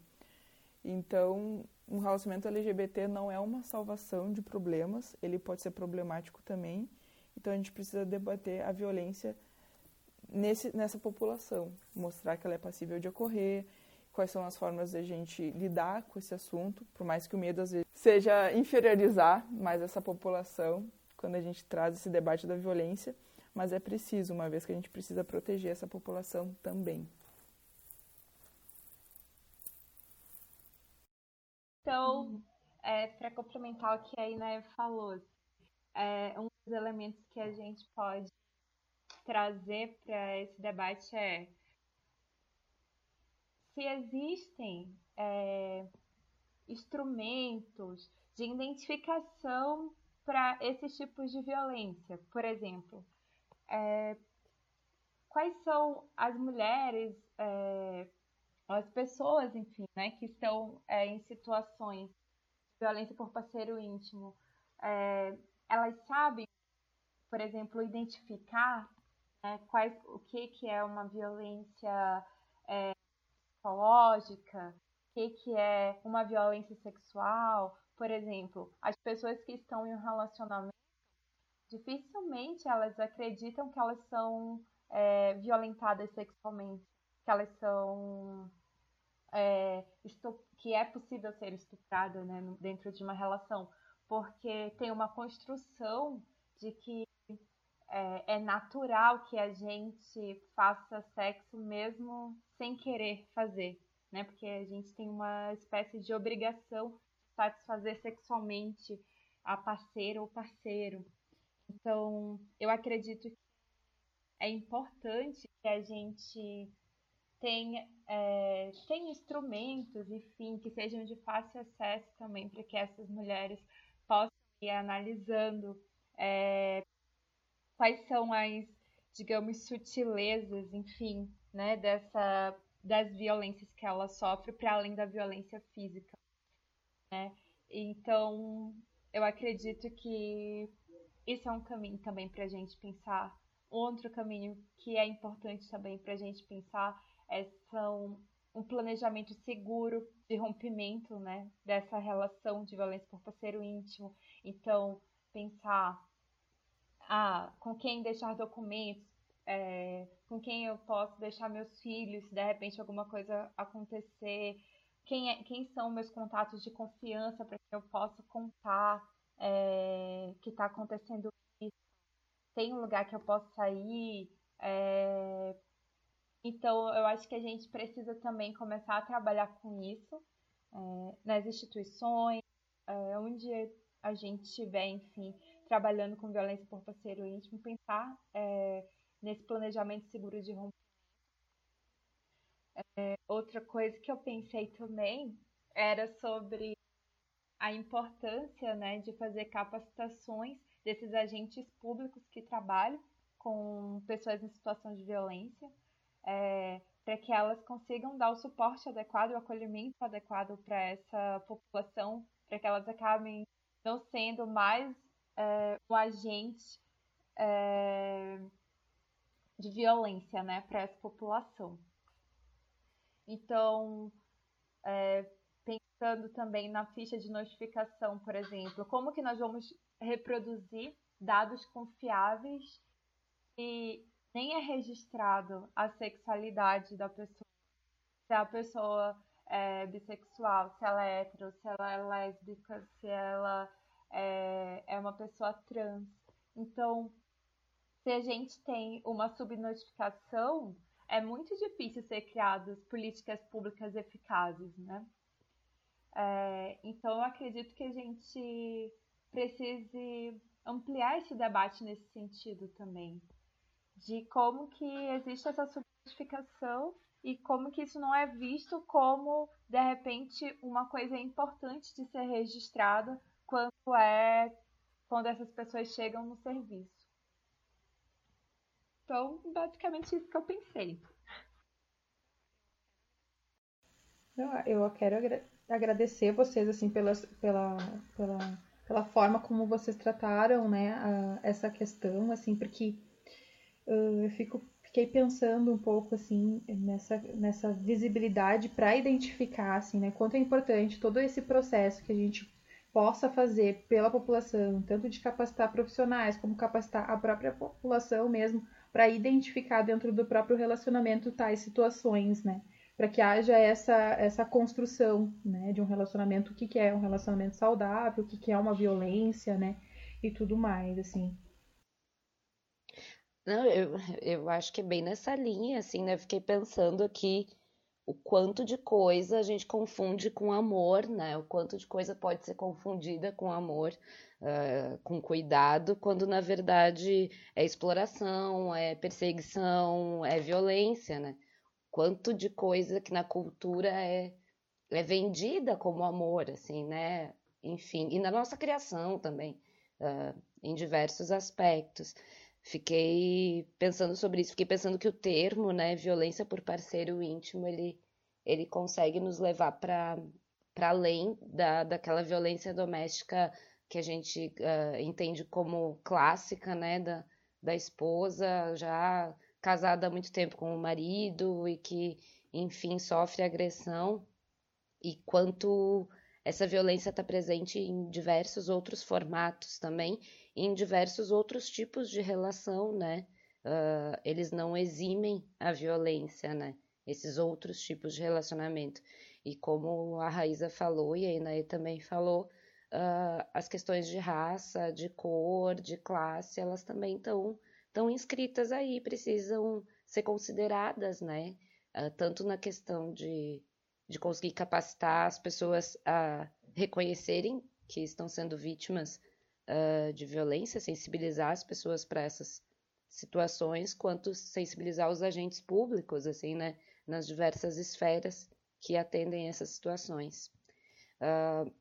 Então, um relacionamento LGBT não é uma salvação de problemas, ele pode ser problemático também. Então a gente precisa debater a violência nesse, nessa população, mostrar que ela é passível de ocorrer, quais são as formas de a gente lidar com esse assunto, por mais que o medo às vezes seja inferiorizar mais essa população quando a gente traz esse debate da violência, mas é preciso, uma vez que a gente precisa proteger essa população também. Então, é, para complementar o que a Iné falou, é, um dos elementos que a gente pode trazer para esse debate é se existem é, instrumentos de identificação para esses tipos de violência. Por exemplo, é, quais são as mulheres é, as pessoas, enfim, né, que estão é, em situações de violência por parceiro íntimo, é, elas sabem, por exemplo, identificar né, quais, o que, que é uma violência é, psicológica, o que, que é uma violência sexual. Por exemplo, as pessoas que estão em um relacionamento, dificilmente elas acreditam que elas são é, violentadas sexualmente, que elas são é, que é possível ser estuprada né, dentro de uma relação, porque tem uma construção de que é, é, natural que a gente faça sexo mesmo sem querer fazer, né? Porque a gente tem uma espécie de obrigação de satisfazer sexualmente a parceira ou parceiro. Então, eu acredito que é importante que a gente tem, é, tem instrumentos, enfim, que sejam de fácil acesso também para que essas mulheres possam ir analisando é, quais são as, digamos, sutilezas, enfim, né, dessa, das violências que ela sofre, para além da violência física. Né? Então, eu acredito que isso é um caminho também para a gente pensar. Outro caminho que é importante também para a gente pensar é, são um planejamento seguro de rompimento né, dessa relação de violência por parceiro íntimo. Então, pensar ah, com quem deixar documentos, é, com quem eu posso deixar meus filhos, se de repente alguma coisa acontecer, quem, é, quem são meus contatos de confiança para que eu possa contar é, que está acontecendo isso, tem um lugar que eu posso sair, é, então, eu acho que a gente precisa também começar a trabalhar com isso é, nas instituições, é, onde a gente estiver, enfim, trabalhando com violência por parceiro íntimo, pensar é, nesse planejamento seguro de rompimento. É, outra coisa que eu pensei também era sobre a importância né, de fazer capacitações desses agentes públicos que trabalham com pessoas em situação de violência é, para que elas consigam dar o suporte adequado, o acolhimento adequado para essa população, para que elas acabem não sendo mais é, um agente é, de violência né, para essa população. Então, é, pensando também na ficha de notificação, por exemplo, como que nós vamos reproduzir dados confiáveis e nem é registrado a sexualidade da pessoa, se a pessoa é bissexual, se ela é hétero, se ela é lésbica, se ela é, é uma pessoa trans. Então, se a gente tem uma subnotificação, é muito difícil ser criadas políticas públicas eficazes, né? É, então, eu acredito que a gente precise ampliar esse debate nesse sentido também, de como que existe essa subnotificação e como que isso não é visto como, de repente, uma coisa importante de ser registrada quando é quando essas pessoas chegam no serviço. Então, basicamente isso que eu pensei. Eu quero agradecer vocês assim pela, pela, pela, pela forma como vocês trataram né, a, essa questão, assim, porque uh, eu fico fiquei pensando um pouco assim nessa, nessa visibilidade para identificar assim, né, quanto é importante todo esse processo que a gente possa fazer pela população, tanto de capacitar profissionais como capacitar a própria população mesmo para identificar dentro do próprio relacionamento tais situações, né? Para que haja essa, essa construção né, de um relacionamento, o que, que é um relacionamento saudável, o que, que é uma violência, né? E tudo mais, assim. Não, eu, eu acho que é bem nessa linha, assim, né? Fiquei pensando aqui o quanto de coisa a gente confunde com amor, né? O quanto de coisa pode ser confundida com amor, uh, com cuidado, quando na verdade é exploração, é perseguição, é violência, né? Quanto de coisa que na cultura é, é vendida como amor, assim, né? Enfim, e na nossa criação também, uh, em diversos aspectos. Fiquei pensando sobre isso, fiquei pensando que o termo, né, violência por parceiro íntimo, ele, ele consegue nos levar para além da, daquela violência doméstica que a gente uh, entende como clássica, né, da, da esposa já casada há muito tempo com o marido e que, enfim, sofre agressão, e quanto essa violência está presente em diversos outros formatos também, em diversos outros tipos de relação, né? Uh, eles não eximem a violência, né? Esses outros tipos de relacionamento. E como a Raíza falou, e a Inaê também falou, uh, as questões de raça, de cor, de classe, elas também estão tão inscritas aí, precisam ser consideradas, né? Uh, tanto na questão de, de conseguir capacitar as pessoas a reconhecerem que estão sendo vítimas uh, de violência, sensibilizar as pessoas para essas situações, quanto sensibilizar os agentes públicos, assim, né, nas diversas esferas que atendem essas situações. Uh,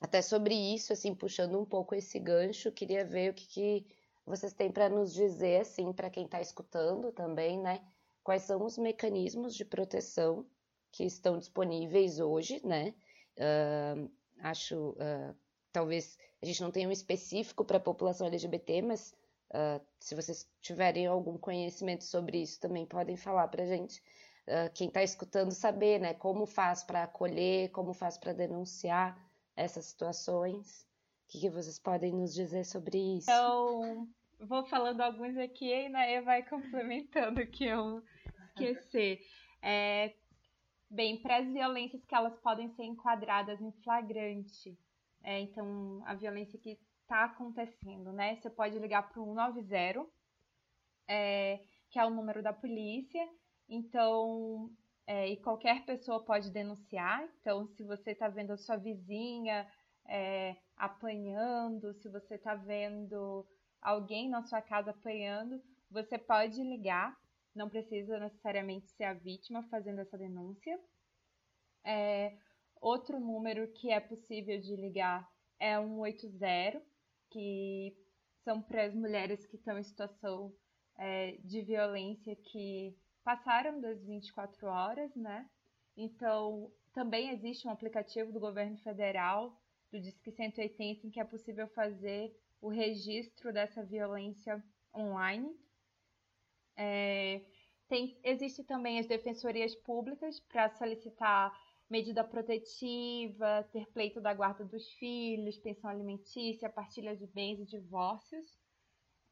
até sobre isso, assim, puxando um pouco esse gancho, queria ver o que, que vocês têm para nos dizer, assim, para quem está escutando também, né, quais são os mecanismos de proteção que estão disponíveis hoje, né? Uh, acho uh, talvez a gente não tenha um específico para a população LGBT, mas uh, se vocês tiverem algum conhecimento sobre isso, também podem falar para a gente. Uh, quem está escutando saber, né? Como faz para acolher, como faz para denunciar essas situações. O que, que, vocês podem nos dizer sobre isso? Então, vou falando alguns aqui e a vai complementando que eu esquecer. É, bem, para as violências que elas podem ser enquadradas em flagrante, é, então, a violência que está acontecendo, né? Você pode ligar para o 190, é, que é o número da polícia. Então, é, e qualquer pessoa pode denunciar. Então, se você está vendo a sua vizinha é, apanhando, se você está vendo alguém na sua casa apanhando, você pode ligar. Não precisa necessariamente ser a vítima fazendo essa denúncia. É, Outro número que é possível de ligar é 180, que são para as mulheres que estão em situação é, de violência que passaram das 24 horas, né? Então, também existe um aplicativo do governo federal do Disque 180 em que é possível fazer o registro dessa violência online. É, tem, existe também as defensorias públicas para solicitar medida protetiva, ter pleito da guarda dos filhos, pensão alimentícia, partilha de bens e divórcios.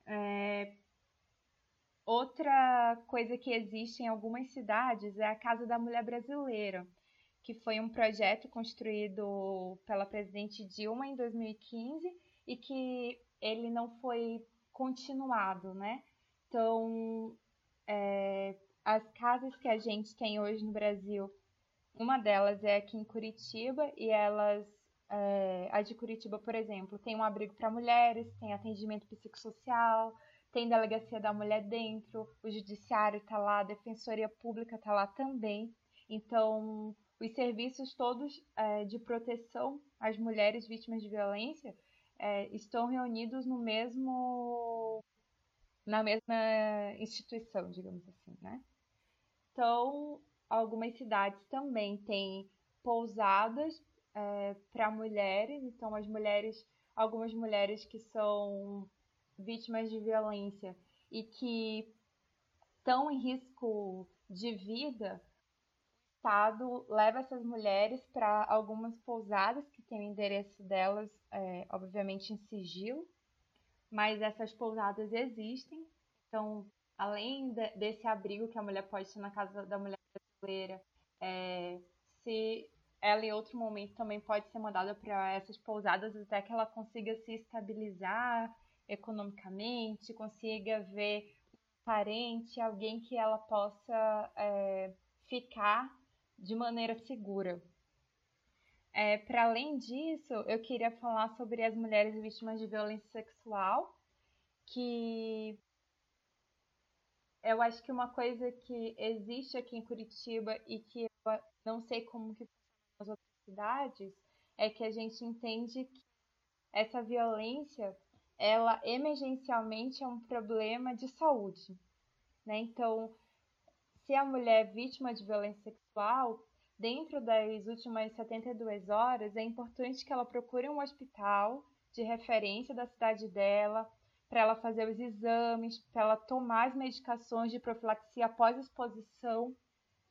É, outra coisa que existe em algumas cidades é a Casa da Mulher Brasileira, que foi um projeto construído pela presidente Dilma em 2015 e que ele não foi continuado, né? Então, é, as casas que a gente tem hoje no Brasil, uma delas é aqui em Curitiba e elas, é, a de Curitiba, por exemplo, tem um abrigo para mulheres, tem atendimento psicossocial, tem delegacia da mulher dentro, o judiciário está lá, a defensoria pública está lá também. Então, os serviços todos é, de proteção às mulheres vítimas de violência é, estão reunidos no mesmo na mesma instituição, digamos assim, né? Então, algumas cidades também têm pousadas é, para mulheres, então as mulheres, algumas mulheres que são vítimas de violência e que estão em risco de vida, o Estado leva essas mulheres para algumas pousadas que têm o endereço delas, é, obviamente em sigilo, mas essas pousadas existem. Então, além de, desse abrigo que a mulher pode ter na casa da mulher brasileira, é, se ela em outro momento também pode ser mandada para essas pousadas até que ela consiga se estabilizar economicamente, consiga ver parente, alguém que ela possa é, ficar de maneira segura. É, Para além disso, eu queria falar sobre as mulheres vítimas de violência sexual, que eu acho que uma coisa que existe aqui em Curitiba e que eu não sei como que nas outras cidades é que a gente entende que essa violência ela emergencialmente é um problema de saúde, né? Então, se a mulher é vítima de violência sexual, dentro das últimas 72 horas, é importante que ela procure um hospital de referência da cidade dela, para ela fazer os exames, para ela tomar as medicações de profilaxia após exposição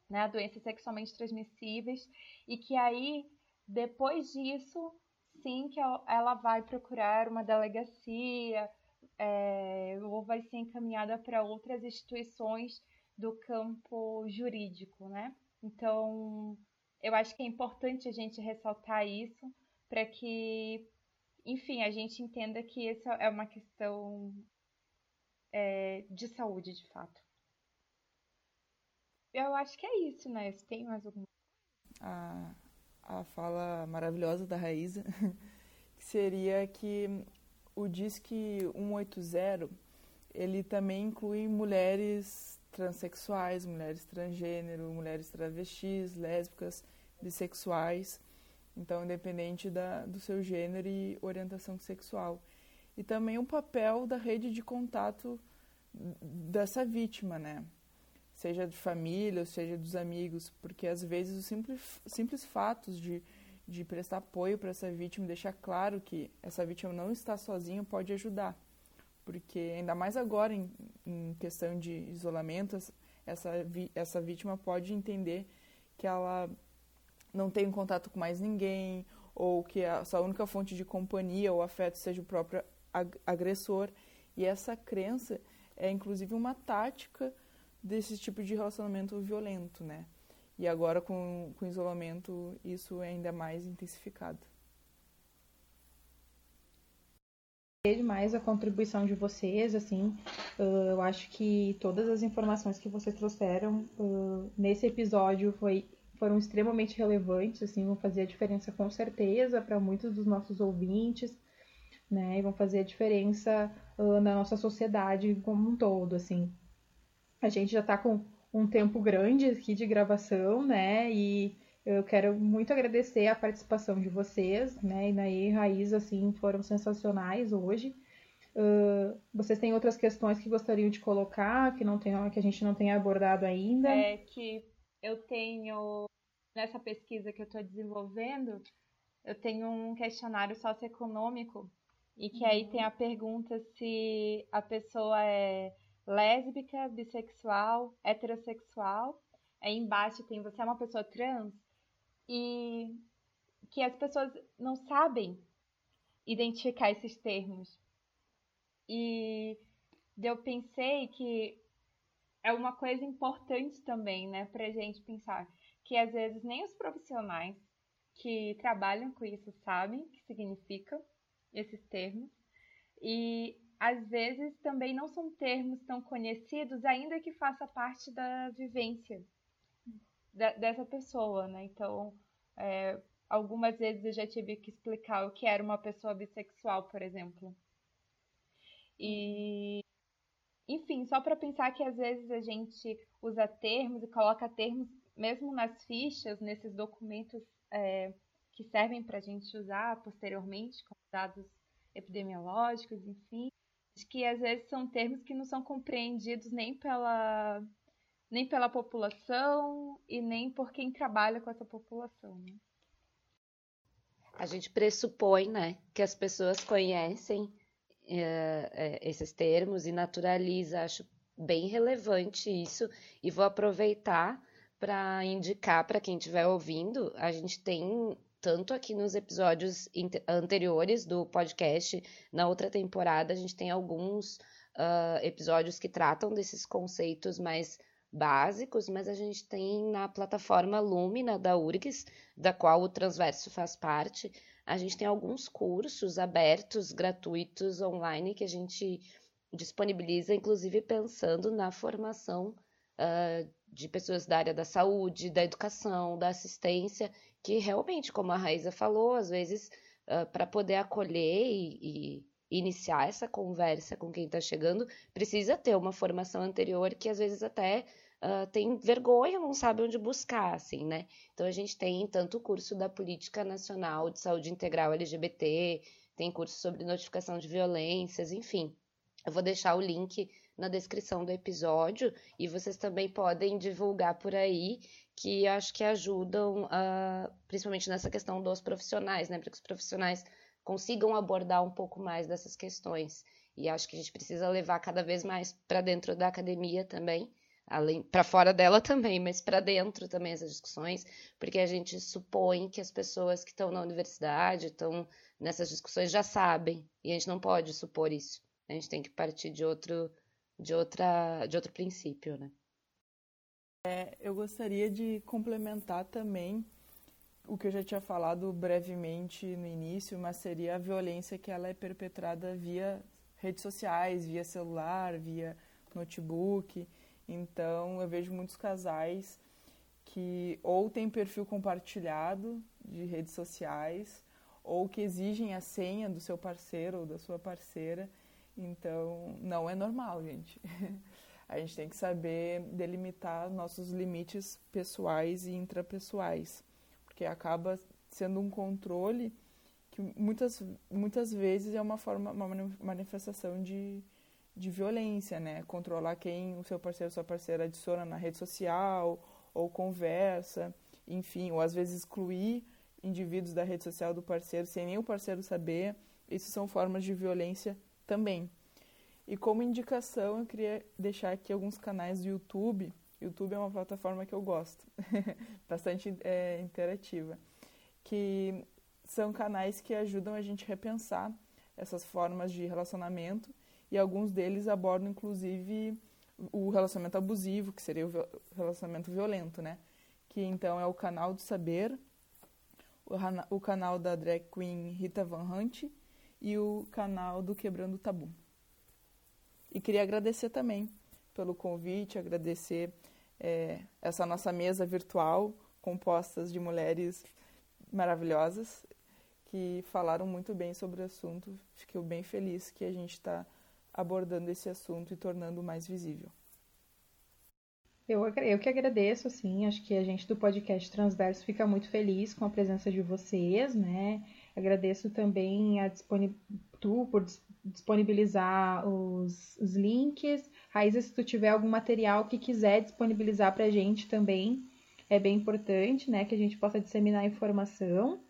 né, a doenças sexualmente transmissíveis, e que aí, depois disso, sim que ela vai procurar uma delegacia é, ou vai ser encaminhada para outras instituições do campo jurídico, né? Então, eu acho que é importante a gente ressaltar isso para que, enfim, a gente entenda que essa é uma questão é, de saúde, de fato. Eu acho que é isso, né? Você tem mais alguma a, a fala maravilhosa da Raíza, que seria que o Disque 180 ele também inclui mulheres transexuais, mulheres transgênero, mulheres travestis, lésbicas, bissexuais, então independente da, do seu gênero e orientação sexual. E também o papel da rede de contato dessa vítima, né? Seja de família, seja dos amigos, porque às vezes os simples, simples fatos de, de prestar apoio para essa vítima, deixar claro que essa vítima não está sozinha, pode ajudar porque ainda mais agora em, em questão de isolamento, essa, essa vítima pode entender que ela não tem contato com mais ninguém, ou que a sua única fonte de companhia ou afeto seja o próprio agressor. E essa crença é inclusive uma tática desse tipo de relacionamento violento, né? E agora com, com isolamento isso é ainda mais intensificado. demais a contribuição de vocês, assim, uh, eu acho que todas as informações que vocês trouxeram uh, nesse episódio foi, foram extremamente relevantes, assim, vão fazer a diferença com certeza para muitos dos nossos ouvintes, né, e vão fazer a diferença uh, na nossa sociedade como um todo, assim. A gente já está com um tempo grande aqui de gravação, né, e eu quero muito agradecer a participação de vocês, né? E Naê e Raiz, assim, foram sensacionais hoje. Uh, vocês têm outras questões que gostariam de colocar, que, não tem, que a gente não tenha abordado ainda? É que eu tenho, nessa pesquisa que eu estou desenvolvendo, eu tenho um questionário socioeconômico e que aí tem a pergunta se a pessoa é lésbica, bissexual, heterossexual. Aí embaixo tem você é uma pessoa trans e que as pessoas não sabem identificar esses termos. E eu pensei que é uma coisa importante também, né, pra gente pensar que às vezes nem os profissionais que trabalham com isso sabem o que significa esses termos. E às vezes também não são termos tão conhecidos, ainda que faça parte da vivência da, dessa pessoa, né? Então, é, algumas vezes eu já tive que explicar o que era uma pessoa bissexual, por exemplo. E, enfim, só para pensar que às vezes a gente usa termos e coloca termos, mesmo nas fichas, nesses documentos é, que servem para a gente usar posteriormente, como dados epidemiológicos, enfim, que às vezes são termos que não são compreendidos nem pela nem pela população e nem por quem trabalha com essa população. Né? A gente pressupõe, né, que as pessoas conhecem é, é, esses termos e naturaliza. Acho bem relevante isso e vou aproveitar para indicar para quem estiver ouvindo. A gente tem tanto aqui nos episódios anteriores do podcast, na outra temporada, a gente tem alguns uh, episódios que tratam desses conceitos mais básicos, mas a gente tem na plataforma Lumina da URGS, da qual o Transverso faz parte, a gente tem alguns cursos abertos, gratuitos, online, que a gente disponibiliza, inclusive pensando na formação uh, de pessoas da área da saúde, da educação, da assistência que realmente, como a Raíza falou, às vezes, uh, para poder acolher e, e, iniciar essa conversa com quem está chegando, precisa ter uma formação anterior que às vezes até uh, tem vergonha, não sabe onde buscar, assim, né? Então a gente tem tanto o curso da Política Nacional de Saúde Integral LGBT, tem curso sobre notificação de violências, enfim. Eu vou deixar o link na descrição do episódio e vocês também podem divulgar por aí que acho que ajudam, uh, principalmente nessa questão dos profissionais, né? Para que os profissionais consigam abordar um pouco mais dessas questões. E acho que a gente precisa levar cada vez mais para dentro da academia também, além para fora dela também, mas para dentro também essas discussões, porque a gente supõe que as pessoas que estão na universidade, estão nessas discussões já sabem, e a gente não pode supor isso. A gente tem que partir de outro de outra de outro princípio, né? É, eu gostaria de complementar também o que eu já tinha falado brevemente no início, mas seria a violência que ela é perpetrada via redes sociais, via celular, via notebook. Então, eu vejo muitos casais que ou têm perfil compartilhado de redes sociais ou que exigem a senha do seu parceiro ou da sua parceira. Então, não é normal, gente. a gente tem que saber delimitar nossos limites pessoais e intrapessoais, porque acaba sendo um controle que muitas, muitas vezes é uma forma, uma manifestação de, de violência, né? Controlar quem o seu parceiro ou sua parceira adiciona na rede social ou conversa, enfim, ou às vezes excluir indivíduos da rede social do parceiro sem nem o parceiro saber. Isso são formas de violência também. E como indicação, eu queria deixar aqui alguns canais do YouTube. YouTube é uma plataforma que eu gosto, bastante é, interativa, que são canais que ajudam a gente a repensar essas formas de relacionamento e alguns deles abordam inclusive o relacionamento abusivo, que seria o relacionamento violento, né? Que então é o canal do saber, o, canal da drag queen Rita Van Hunt e o canal do Quebrando o Tabu. E queria agradecer também pelo convite, agradecer é, essa nossa mesa virtual, compostas de mulheres maravilhosas que falaram muito bem sobre o assunto. Fiquei bem feliz que a gente está abordando esse assunto e tornando mais visível. Eu, eu que agradeço, assim, acho que a gente do podcast Transverso fica muito feliz com a presença de vocês, né? Agradeço também a tu por disponibilizar os, os links. Raíssa, se tu tiver algum material que quiser disponibilizar para a gente também, é bem importante, né? Que a gente possa disseminar a informação.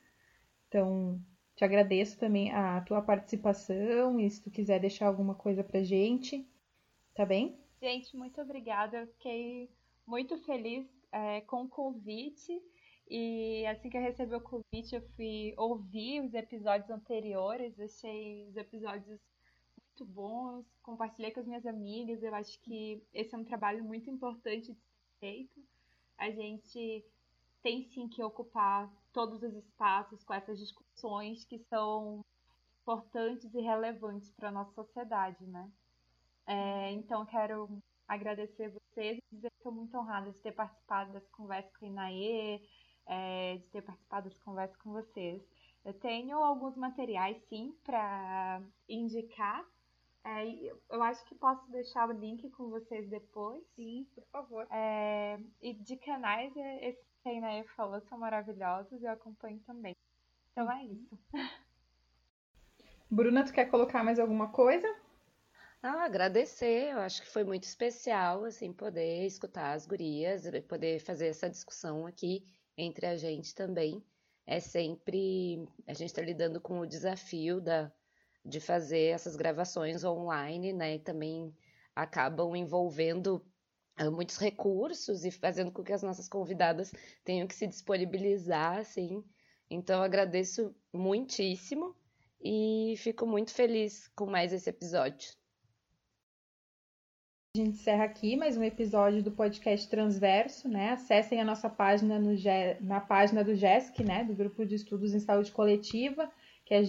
Então, te agradeço também a tua participação e se tu quiser deixar alguma coisa pra gente, tá bem? Gente, muito obrigada. Eu fiquei muito feliz é, com o convite. E assim que eu recebi o convite, eu fui ouvir os episódios anteriores. Achei os episódios muito bons. Compartilhei com as minhas amigas. Eu acho que esse é um trabalho muito importante de ser feito. A gente tem sim que ocupar todos os espaços com essas discussões que são importantes e relevantes para a nossa sociedade, né? É, então, quero agradecer vocês e dizer que estou muito honrada de ter participado dessa conversa com a Inaê, é, de ter participado dessa conversa com vocês. Eu tenho alguns materiais, sim, para indicar. É, eu acho que posso deixar o link com vocês depois. Sim, por favor. É, e de canais, é, esses que a Inaê falou são maravilhosos e eu acompanho também. Então é isso. Bruna, tu quer colocar mais alguma coisa? Ah, agradecer, eu acho que foi muito especial, assim, poder escutar as gurias, poder fazer essa discussão aqui entre a gente também. É sempre, a gente está lidando com o desafio da, de fazer essas gravações online, né, e também acabam envolvendo uh, muitos recursos e fazendo com que as nossas convidadas tenham que se disponibilizar, assim. Então, agradeço muitíssimo e fico muito feliz com mais esse episódio. A gente encerra aqui mais um episódio do podcast Transverso, né? Acessem a nossa página no, na página do GESC, né? Do Grupo de Estudos em Saúde Coletiva, que é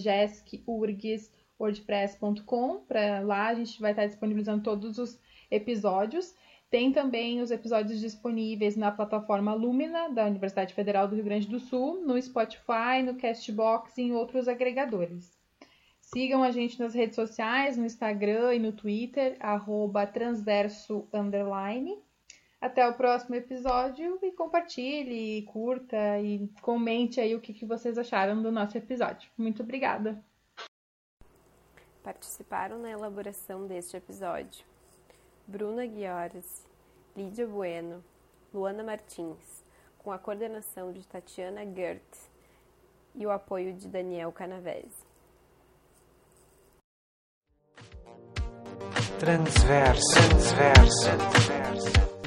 gescurgs.wordpress.com. Para lá a gente vai estar disponibilizando todos os episódios. Tem também os episódios disponíveis na plataforma Lumina da Universidade Federal do Rio Grande do Sul, no Spotify, no Castbox e em outros agregadores. Sigam a gente nas redes sociais, no Instagram e no Twitter, transverso underline. Até o próximo episódio e compartilhe, curta e comente aí o que, que vocês acharam do nosso episódio. Muito obrigada! Participaram na elaboração deste episódio Bruna Guiores, Lídia Bueno, Luana Martins, com a coordenação de Tatiana Gert e o apoio de Daniel Canavese. transverso, transverso, transverso.